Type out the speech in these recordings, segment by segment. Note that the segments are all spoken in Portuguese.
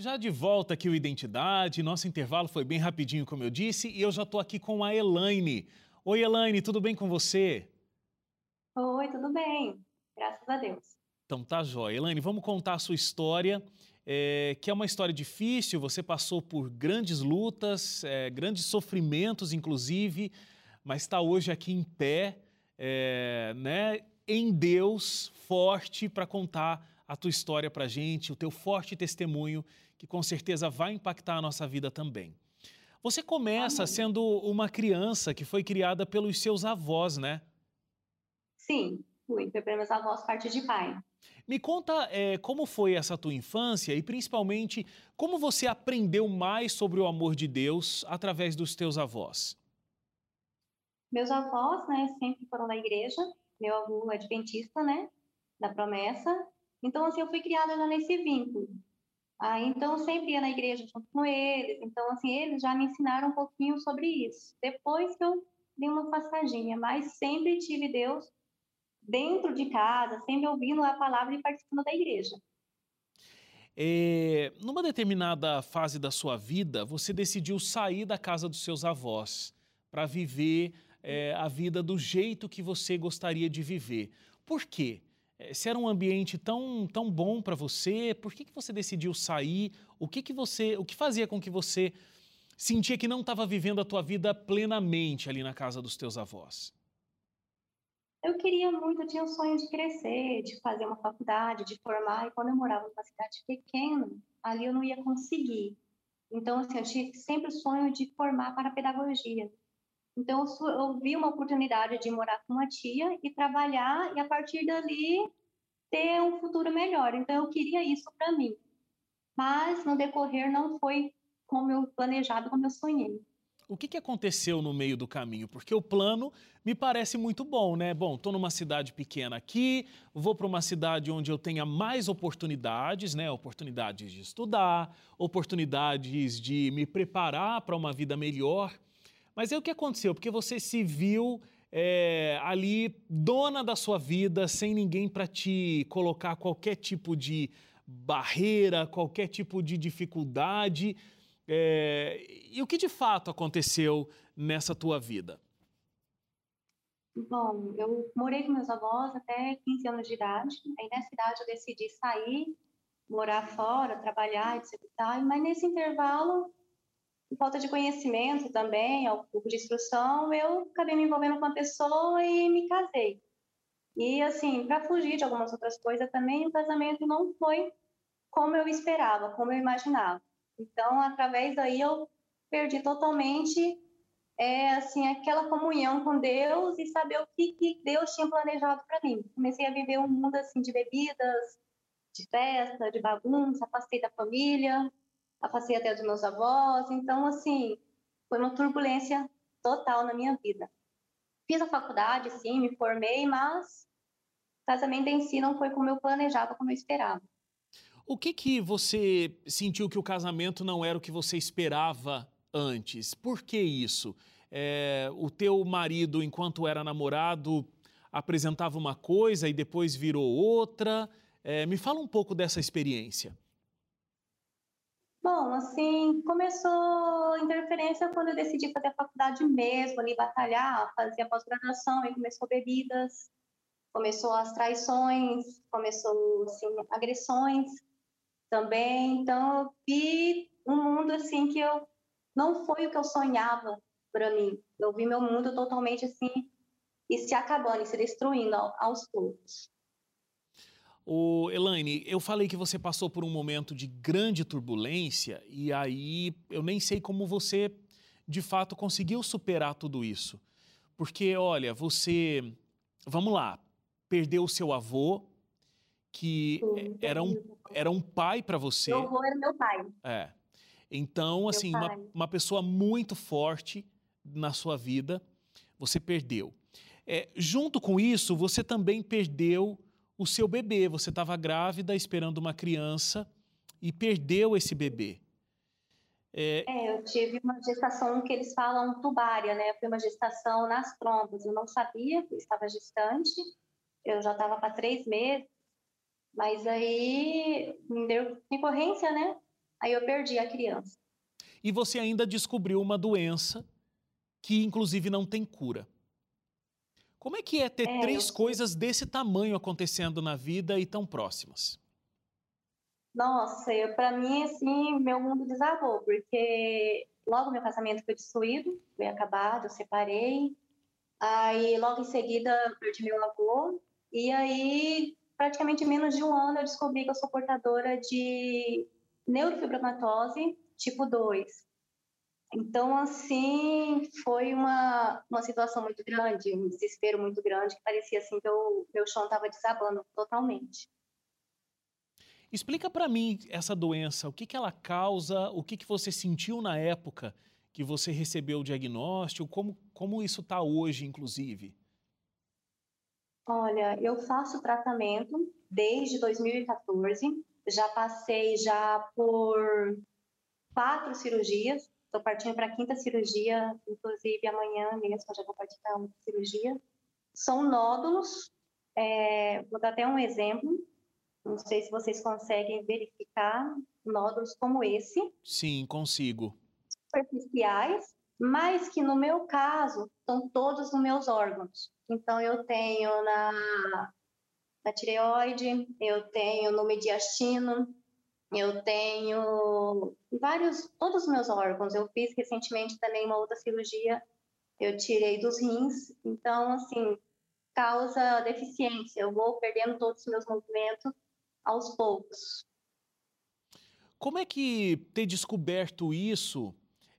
Já de volta aqui o Identidade, nosso intervalo foi bem rapidinho, como eu disse, e eu já estou aqui com a Elaine. Oi, Elaine, tudo bem com você? Oi, tudo bem, graças a Deus. Então tá jóia. Elaine, vamos contar a sua história, é, que é uma história difícil, você passou por grandes lutas, é, grandes sofrimentos, inclusive, mas está hoje aqui em pé, é, né, em Deus, forte para contar a tua história para gente, o teu forte testemunho que com certeza vai impactar a nossa vida também. Você começa sendo uma criança que foi criada pelos seus avós, né? Sim, fui. Foi pelos meus avós, parte de pai. Me conta é, como foi essa tua infância e principalmente como você aprendeu mais sobre o amor de Deus através dos teus avós. Meus avós, né, sempre foram da igreja. Meu avô é adventista, né, da promessa. Então, assim, eu fui criada já nesse vínculo. Ah, então, sempre ia na igreja junto com eles. Então, assim, eles já me ensinaram um pouquinho sobre isso. Depois que eu dei uma passadinha, mas sempre tive Deus dentro de casa, sempre ouvindo a palavra e participando da igreja. É, numa determinada fase da sua vida, você decidiu sair da casa dos seus avós para viver é, a vida do jeito que você gostaria de viver. Por quê? Eh, se era um ambiente tão, tão bom para você, por que, que você decidiu sair? O que, que você, o que fazia com que você sentia que não estava vivendo a tua vida plenamente ali na casa dos teus avós? Eu queria muito, eu tinha o sonho de crescer, de fazer uma faculdade, de formar, e quando eu morava numa cidade pequena, ali eu não ia conseguir. Então, assim, eu tive sempre o sonho de formar para a pedagogia. Então, eu vi uma oportunidade de morar com uma tia e trabalhar, e a partir dali ter um futuro melhor. Então, eu queria isso para mim. Mas, no decorrer, não foi como eu planejado, como eu sonhei. O que, que aconteceu no meio do caminho? Porque o plano me parece muito bom, né? Bom, estou numa cidade pequena aqui, vou para uma cidade onde eu tenha mais oportunidades, né? Oportunidades de estudar, oportunidades de me preparar para uma vida melhor. Mas aí o que aconteceu? Porque você se viu é, ali dona da sua vida, sem ninguém para te colocar qualquer tipo de barreira, qualquer tipo de dificuldade. É, e o que de fato aconteceu nessa tua vida? Bom, eu morei com meus avós até 15 anos de idade. Aí nessa idade eu decidi sair, morar fora, trabalhar, etc. Mas nesse intervalo por falta de conhecimento também, um pouco de instrução, eu acabei me envolvendo com uma pessoa e me casei. E, assim, para fugir de algumas outras coisas também, o casamento não foi como eu esperava, como eu imaginava. Então, através daí, eu perdi totalmente, é, assim, aquela comunhão com Deus e saber o que, que Deus tinha planejado para mim. Comecei a viver um mundo, assim, de bebidas, de festa, de bagunça, afastei da família, afastei até dos meus avós. Então, assim, foi uma turbulência total na minha vida. Fiz a faculdade, sim, me formei, mas o casamento em si não foi como eu planejava, como eu esperava. O que que você sentiu que o casamento não era o que você esperava antes? Por que isso? É, o teu marido, enquanto era namorado, apresentava uma coisa e depois virou outra. É, me fala um pouco dessa experiência. Bom, assim, começou interferência quando eu decidi fazer a faculdade mesmo, ali batalhar, fazer a pós-graduação, aí começou bebidas, começou as traições, começou, assim, agressões também. Então, eu vi um mundo, assim, que eu não foi o que eu sonhava para mim. Eu vi meu mundo totalmente, assim, e se acabando, e se destruindo aos poucos. O Elaine, eu falei que você passou por um momento de grande turbulência e aí eu nem sei como você de fato conseguiu superar tudo isso. Porque, olha, você, vamos lá, perdeu o seu avô, que Sim, era, um, era um pai para você. Meu avô era meu pai. É. Então, assim, uma, uma pessoa muito forte na sua vida, você perdeu. É, junto com isso, você também perdeu o seu bebê. Você estava grávida, esperando uma criança e perdeu esse bebê. É... é... eu tive uma gestação que eles falam tubária, né? Foi uma gestação nas trompas. Eu não sabia que estava gestante. Eu já estava para três meses. Mas aí me deu decorrência, né? Aí eu perdi a criança. E você ainda descobriu uma doença que, inclusive, não tem cura. Como é que é ter é, três coisas desse tamanho acontecendo na vida e tão próximas? Nossa, para mim, assim, meu mundo desabou, porque logo meu casamento foi destruído, foi acabado, eu separei. Aí, logo em seguida, perdi meu avô. E aí, praticamente menos de um ano, eu descobri que eu sou portadora de neurofibromatose tipo 2. Então, assim, foi uma, uma situação muito grande, um desespero muito grande, que parecia assim que o meu chão estava desabando totalmente. Explica para mim essa doença, o que, que ela causa, o que, que você sentiu na época que você recebeu o diagnóstico, como, como isso está hoje, inclusive? Olha, eu faço tratamento desde 2014, já passei já por quatro cirurgias, estou partindo para a quinta cirurgia, inclusive amanhã mesmo já vou partir para uma cirurgia. São nódulos, é, vou dar até um exemplo, não sei se vocês conseguem verificar nódulos como esse. Sim, consigo. Superficiais, mas que no meu caso são todos nos meus órgãos. Então eu tenho na, na tireoide, eu tenho no mediastino, eu tenho vários, todos os meus órgãos. Eu fiz recentemente também uma outra cirurgia, eu tirei dos rins. Então, assim, causa deficiência. Eu vou perdendo todos os meus movimentos aos poucos. Como é que ter descoberto isso?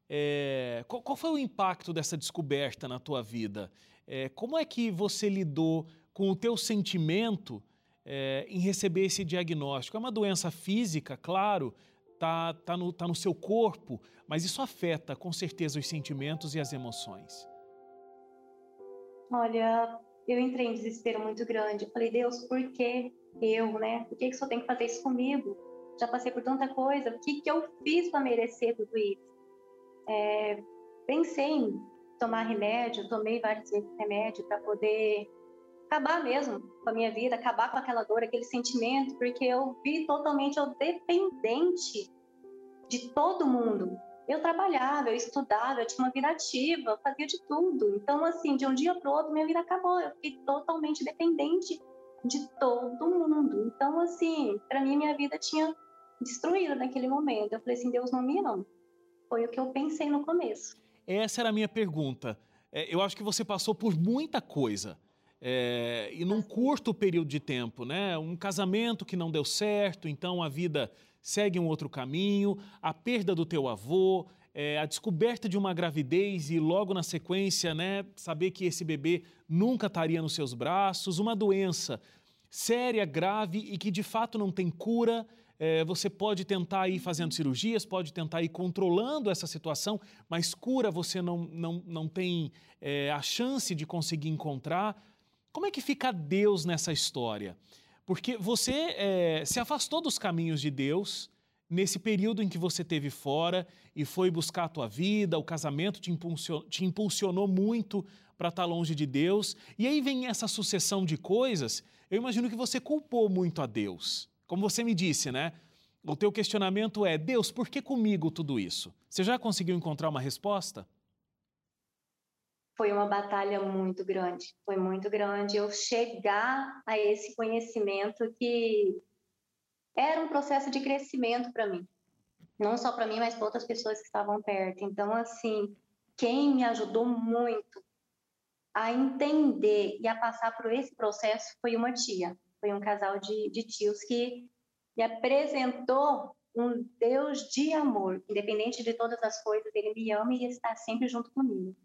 É, qual, qual, foi o impacto dessa descoberta na tua vida? É, como é que você lidou com o teu sentimento é, em receber esse diagnóstico? É uma doença física, claro, tá, tá, no, tá no seu corpo, mas isso afeta com certeza os sentimentos e as emoções. Olha, eu entrei em desespero muito grande. Falei, Deus, por que eu, né? Por que, que só tem que fazer isso comigo? Já passei por tanta coisa. O que, que eu fiz para merecer tudo isso? É, pensei em tomar remédio, tomei vários remédios para poder acabar mesmo com a minha vida, acabar com aquela dor, aquele sentimento, porque eu vi totalmente eu dependente de todo mundo. Eu trabalhava, eu estudava, eu tinha uma vida ativa, fazia de tudo. Então, assim, de um dia para o outro, minha vida acabou. Eu fiquei totalmente dependente de todo mundo. Então, assim, para mim, minha vida tinha destruído naquele momento. Eu falei assim: Deus não me ama. Foi o que eu pensei no começo. Essa era a minha pergunta. É, eu acho que você passou por muita coisa. É, e num curto período de tempo, né? Um casamento que não deu certo, então a vida segue um outro caminho, a perda do teu avô, é, a descoberta de uma gravidez e logo na sequência, né, saber que esse bebê nunca estaria nos seus braços, uma doença séria, grave e que de fato não tem cura. É, você pode tentar ir fazendo cirurgias, pode tentar ir controlando essa situação, mas cura você não, não, não tem é, a chance de conseguir encontrar. Como é que fica Deus nessa história? Porque você é, se afastou dos caminhos de Deus nesse período em que você teve fora e foi buscar a tua vida, o casamento te impulsionou, te impulsionou muito para estar tá longe de Deus. E aí vem essa sucessão de coisas. Eu imagino que você culpou muito a Deus. Como você me disse, né? O teu questionamento é: Deus, por que comigo tudo isso? Você já conseguiu encontrar uma resposta? Foi uma batalha muito grande, foi muito grande eu chegar a esse conhecimento que era um processo de crescimento para mim, não só para mim, mas para outras pessoas que estavam perto. Então, assim, quem me ajudou muito a entender e a passar por esse processo foi uma tia, foi um casal de, de tios que me apresentou um Deus de amor, independente de todas as coisas, ele me ama e está sempre junto comigo.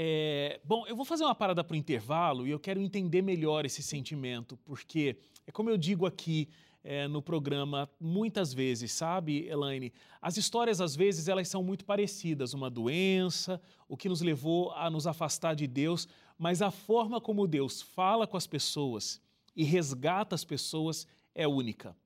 É, bom, eu vou fazer uma parada para o intervalo e eu quero entender melhor esse sentimento, porque é como eu digo aqui é, no programa muitas vezes, sabe, Elaine? As histórias, às vezes, elas são muito parecidas. Uma doença, o que nos levou a nos afastar de Deus, mas a forma como Deus fala com as pessoas e resgata as pessoas é única.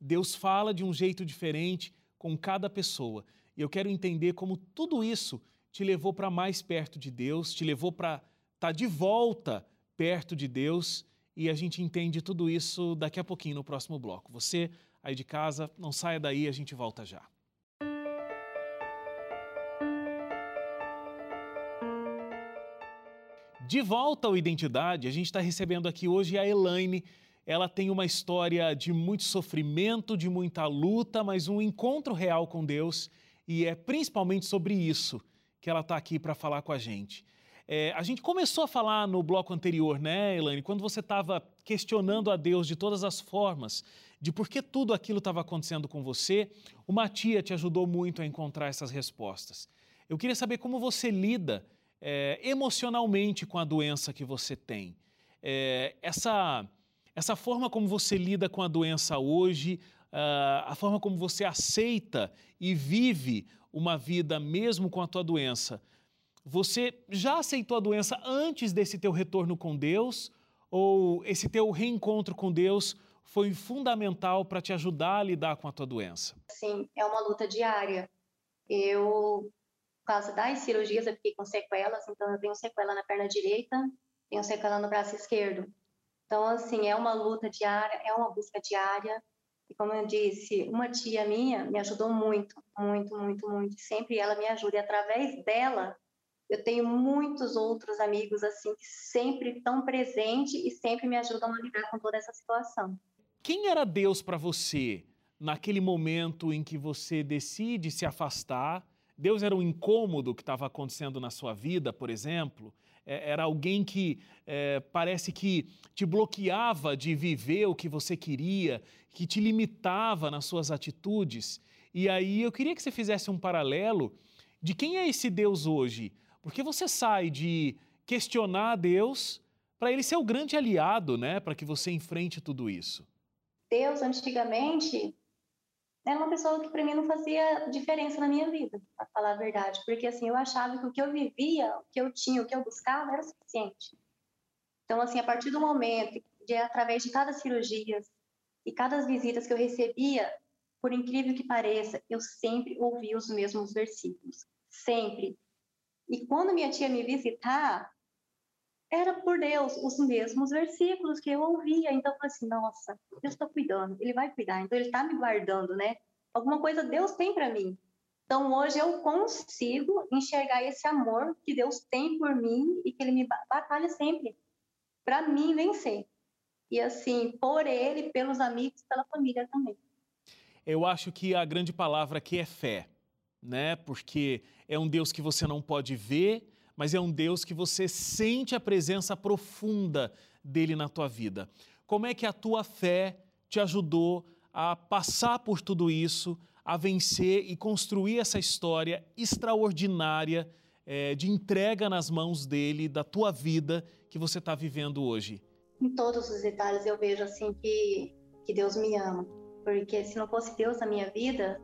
Deus fala de um jeito diferente com cada pessoa. E eu quero entender como tudo isso te levou para mais perto de Deus, te levou para estar tá de volta perto de Deus e a gente entende tudo isso daqui a pouquinho no próximo bloco. Você aí de casa. Não saia daí, a gente volta já. De volta ao Identidade, a gente está recebendo aqui hoje a Elaine. Ela tem uma história de muito sofrimento, de muita luta, mas um encontro real com Deus e é principalmente sobre isso que ela está aqui para falar com a gente. É, a gente começou a falar no bloco anterior, né, Elaine, quando você estava questionando a Deus de todas as formas, de por que tudo aquilo estava acontecendo com você, uma tia te ajudou muito a encontrar essas respostas. Eu queria saber como você lida é, emocionalmente com a doença que você tem. É, essa, essa forma como você lida com a doença hoje, uh, a forma como você aceita e vive uma vida mesmo com a tua doença. Você já aceitou a doença antes desse teu retorno com Deus? Ou esse teu reencontro com Deus foi fundamental para te ajudar a lidar com a tua doença? Sim, é uma luta diária. Eu por causa das cirurgias, eu fiquei com sequelas, então eu tenho sequela na perna direita, tenho sequela no braço esquerdo. Então, assim, é uma luta diária, é uma busca diária. E como eu disse, uma tia minha me ajudou muito, muito, muito, muito. Sempre ela me ajuda. E através dela, eu tenho muitos outros amigos, assim, que sempre estão presentes e sempre me ajudam a lidar com toda essa situação. Quem era Deus para você naquele momento em que você decide se afastar Deus era um incômodo que estava acontecendo na sua vida, por exemplo? É, era alguém que é, parece que te bloqueava de viver o que você queria, que te limitava nas suas atitudes. E aí eu queria que você fizesse um paralelo de quem é esse Deus hoje. Porque você sai de questionar Deus para ele ser o grande aliado, né, para que você enfrente tudo isso. Deus antigamente era uma pessoa que para mim não fazia diferença na minha vida, para falar a verdade, porque assim, eu achava que o que eu vivia, o que eu tinha, o que eu buscava era suficiente. Então, assim, a partir do momento de através de cada cirurgia e cada visitas que eu recebia, por incrível que pareça, eu sempre ouvia os mesmos versículos, sempre. E quando minha tia me visitar, era por Deus os mesmos versículos que eu ouvia. Então eu falei assim: nossa, Deus está cuidando, Ele vai cuidar, então Ele está me guardando, né? Alguma coisa Deus tem para mim. Então hoje eu consigo enxergar esse amor que Deus tem por mim e que Ele me batalha sempre para mim vencer. E assim, por Ele, pelos amigos, pela família também. Eu acho que a grande palavra aqui é fé, né? Porque é um Deus que você não pode ver mas é um Deus que você sente a presença profunda dele na tua vida. Como é que a tua fé te ajudou a passar por tudo isso, a vencer e construir essa história extraordinária é, de entrega nas mãos dele, da tua vida que você está vivendo hoje? Em todos os detalhes eu vejo assim que, que Deus me ama. Porque se não fosse Deus na minha vida,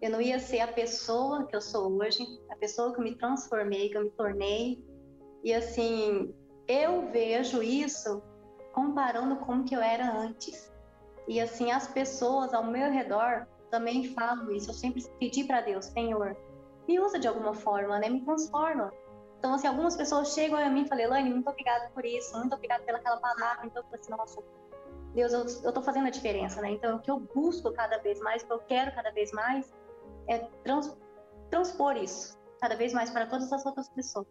eu não ia ser a pessoa que eu sou hoje, a pessoa que eu me transformei, que eu me tornei. E assim, eu vejo isso comparando com o que eu era antes. E assim, as pessoas ao meu redor também falam isso. Eu sempre pedi para Deus, Senhor, me usa de alguma forma, né? Me transforma. Então, assim, algumas pessoas chegam a mim e falam, Elaine, muito obrigada por isso, muito obrigada pelaquela palavra. Então, eu falo assim, nossa, Deus, eu, eu tô fazendo a diferença, né? Então, o que eu busco cada vez mais, o que eu quero cada vez mais, é trans, transpor isso cada vez mais para todas as outras pessoas.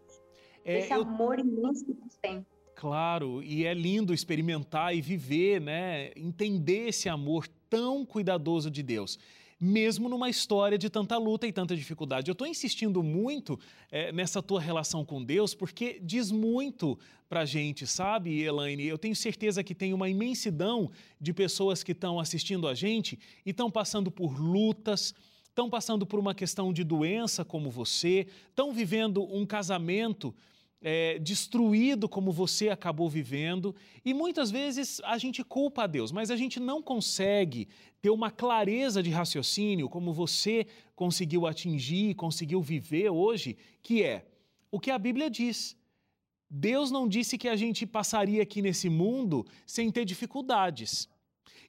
É, Esse eu... amor imenso que Deus tem. Claro, e é lindo experimentar e viver, né? Entender esse amor tão cuidadoso de Deus mesmo numa história de tanta luta e tanta dificuldade. Eu estou insistindo muito é, nessa tua relação com Deus, porque diz muito para a gente, sabe, Elaine? Eu tenho certeza que tem uma imensidão de pessoas que estão assistindo a gente e estão passando por lutas, estão passando por uma questão de doença como você, estão vivendo um casamento é, destruído como você acabou vivendo, e muitas vezes a gente culpa a Deus, mas a gente não consegue ter uma clareza de raciocínio como você conseguiu atingir, conseguiu viver hoje, que é o que a Bíblia diz. Deus não disse que a gente passaria aqui nesse mundo sem ter dificuldades.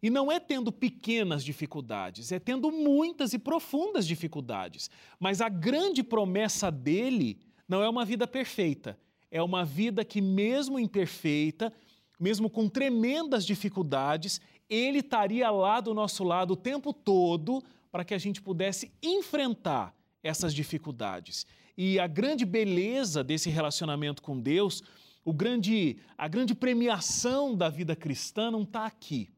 E não é tendo pequenas dificuldades, é tendo muitas e profundas dificuldades. Mas a grande promessa dele não é uma vida perfeita, é uma vida que, mesmo imperfeita, mesmo com tremendas dificuldades, Ele estaria lá do nosso lado o tempo todo para que a gente pudesse enfrentar essas dificuldades. E a grande beleza desse relacionamento com Deus, o grande, a grande premiação da vida cristã não está aqui,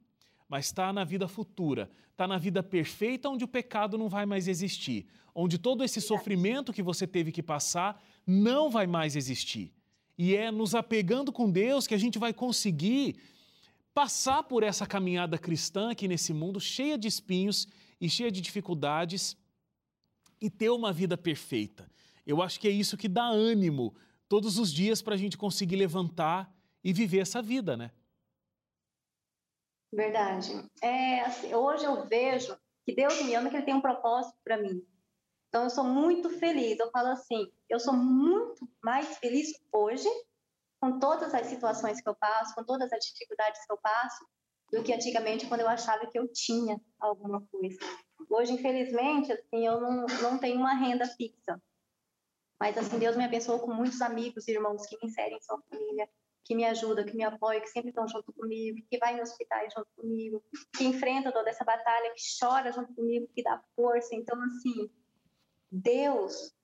mas está na vida futura, está na vida perfeita onde o pecado não vai mais existir, onde todo esse sofrimento que você teve que passar não vai mais existir. E é nos apegando com Deus que a gente vai conseguir passar por essa caminhada cristã aqui nesse mundo cheia de espinhos e cheia de dificuldades e ter uma vida perfeita. Eu acho que é isso que dá ânimo todos os dias para a gente conseguir levantar e viver essa vida, né? Verdade. É, assim, hoje eu vejo que Deus me ama, que Ele tem um propósito para mim. Então eu sou muito feliz. Eu falo assim, eu sou muito mais feliz hoje com todas as situações que eu passo, com todas as dificuldades que eu passo, do que antigamente quando eu achava que eu tinha alguma coisa. Hoje, infelizmente, assim, eu não, não tenho uma renda fixa. Mas assim, Deus me abençoou com muitos amigos e irmãos que me inserem em sua família, que me ajudam, que me apoiam, que sempre estão junto comigo, que vai em hospitais junto comigo, que enfrenta toda essa batalha, que chora junto comigo, que dá força. Então, assim, Deus,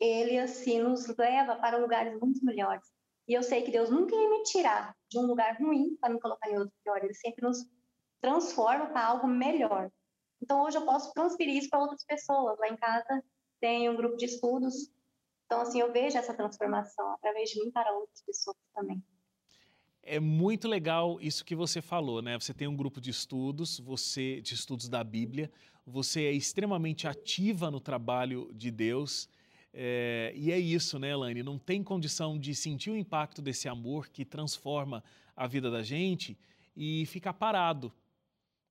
ele assim nos leva para lugares muito melhores. E eu sei que Deus nunca ia me tirar de um lugar ruim para me colocar em outro pior. Ele sempre nos transforma para algo melhor. Então hoje eu posso transferir isso para outras pessoas. Lá em casa tem um grupo de estudos. Então assim, eu vejo essa transformação através de mim para outras pessoas também. É muito legal isso que você falou, né? Você tem um grupo de estudos, você de estudos da Bíblia, você é extremamente ativa no trabalho de Deus. É, e é isso, né, Elaine? Não tem condição de sentir o impacto desse amor que transforma a vida da gente e ficar parado.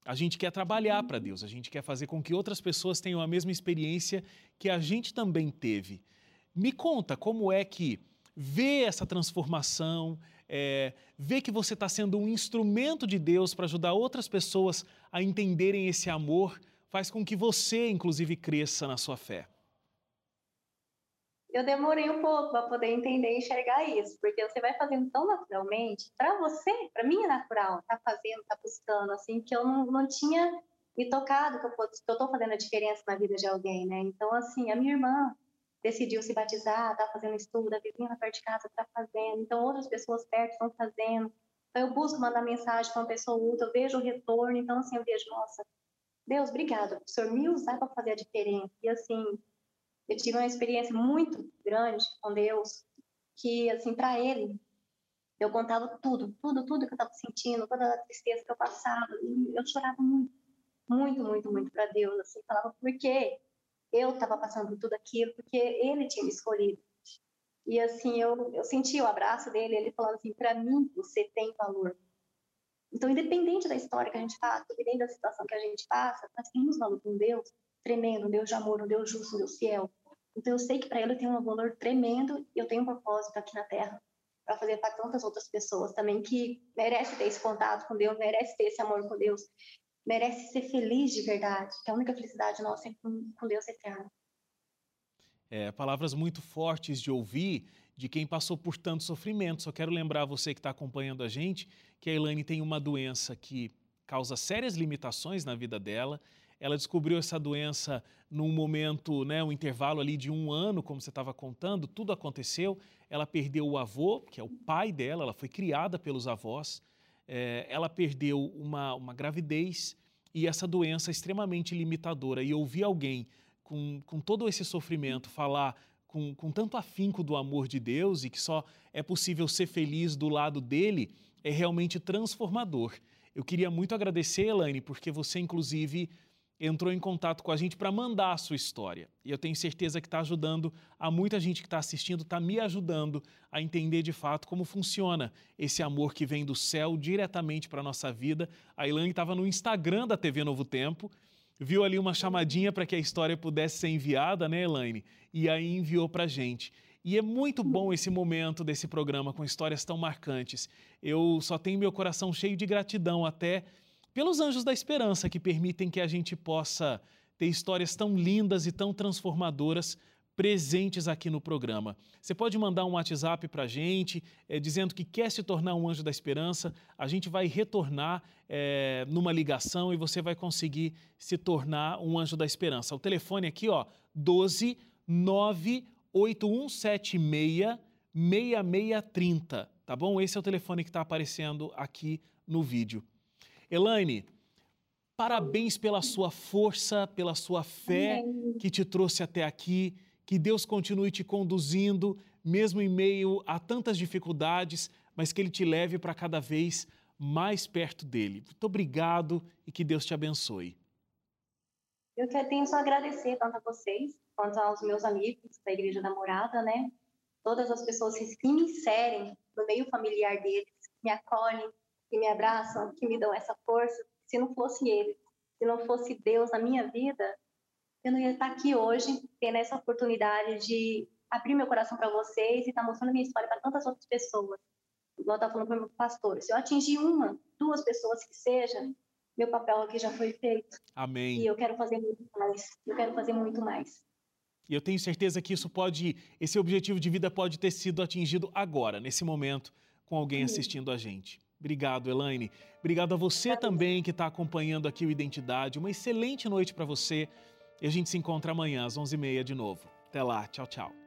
A gente quer trabalhar para Deus, a gente quer fazer com que outras pessoas tenham a mesma experiência que a gente também teve. Me conta como é que ver essa transformação, é, ver que você está sendo um instrumento de Deus para ajudar outras pessoas a entenderem esse amor, faz com que você, inclusive, cresça na sua fé. Eu demorei um pouco para poder entender e enxergar isso, porque você vai fazendo tão naturalmente, para você, para mim é natural, tá fazendo, tá buscando, assim, que eu não, não tinha me tocado que eu, que eu tô fazendo a diferença na vida de alguém, né? Então, assim, a minha irmã, decidiu se batizar, está fazendo estudo, a vizinha perto de casa está fazendo, então outras pessoas perto estão fazendo. Então eu busco mandar mensagem para uma pessoa ou outra, eu vejo o retorno, então assim, eu vejo, nossa, Deus, obrigado, o Senhor me usar para fazer a diferença. E assim, eu tive uma experiência muito grande com Deus, que assim, para Ele, eu contava tudo, tudo, tudo que eu estava sentindo, toda a tristeza que eu passava, e eu chorava muito, muito, muito, muito para Deus, assim, falava, por quê? Eu estava passando por tudo aquilo porque ele tinha me escolhido. E assim, eu, eu senti o abraço dele, ele falando assim: para mim, você tem valor. Então, independente da história que a gente passa, independente da situação que a gente passa, nós temos valor com Deus tremendo, um Deus de amor, um Deus justo, um Deus fiel. Então, eu sei que para ele eu tenho um valor tremendo e eu tenho um propósito aqui na Terra para fazer para tantas outras pessoas também que merecem ter esse contato com Deus, merecem ter esse amor com Deus merece ser feliz de verdade, que a única felicidade nossa é com, com Deus eterno. É, palavras muito fortes de ouvir de quem passou por tanto sofrimento. Só quero lembrar você que está acompanhando a gente que a Elaine tem uma doença que causa sérias limitações na vida dela. Ela descobriu essa doença num momento, né, um intervalo ali de um ano, como você estava contando, tudo aconteceu. Ela perdeu o avô, que é o pai dela, ela foi criada pelos avós é, ela perdeu uma, uma gravidez e essa doença extremamente limitadora. E ouvir alguém com, com todo esse sofrimento falar com, com tanto afinco do amor de Deus e que só é possível ser feliz do lado dele é realmente transformador. Eu queria muito agradecer, Elaine, porque você, inclusive, entrou em contato com a gente para mandar a sua história. E eu tenho certeza que está ajudando a muita gente que está assistindo, está me ajudando a entender de fato como funciona esse amor que vem do céu diretamente para a nossa vida. A Elaine estava no Instagram da TV Novo Tempo, viu ali uma chamadinha para que a história pudesse ser enviada, né, Elaine? E aí enviou para a gente. E é muito bom esse momento desse programa com histórias tão marcantes. Eu só tenho meu coração cheio de gratidão até pelos anjos da esperança que permitem que a gente possa ter histórias tão lindas e tão transformadoras presentes aqui no programa. Você pode mandar um WhatsApp para a gente, é, dizendo que quer se tornar um anjo da esperança. A gente vai retornar é, numa ligação e você vai conseguir se tornar um anjo da esperança. O telefone aqui, ó, 12 98176 6630, tá bom? Esse é o telefone que está aparecendo aqui no vídeo. Elaine, parabéns pela sua força, pela sua fé que te trouxe até aqui que Deus continue te conduzindo, mesmo em meio a tantas dificuldades, mas que Ele te leve para cada vez mais perto dele. Muito obrigado e que Deus te abençoe. Eu tenho só agradecer tanto a vocês quanto aos meus amigos da Igreja da Morada, né? Todas as pessoas que me inserem no meio familiar deles, que me acolhem, que me abraçam, que me dão essa força. Se não fosse eles, se não fosse Deus na minha vida, eu não ia estar aqui hoje, tendo essa oportunidade de abrir meu coração para vocês e estar tá mostrando minha história para tantas outras pessoas. Igual eu estava falando para o meu pastor, se eu atingir uma, duas pessoas que seja, meu papel aqui já foi feito. Amém. E eu quero fazer muito mais. Eu quero fazer muito mais. E eu tenho certeza que isso pode, esse objetivo de vida pode ter sido atingido agora, nesse momento, com alguém assistindo a gente. Obrigado, Elaine. Obrigado a você também que está acompanhando aqui o Identidade. Uma excelente noite para você. E a gente se encontra amanhã às 11h30 de novo. Até lá, tchau, tchau.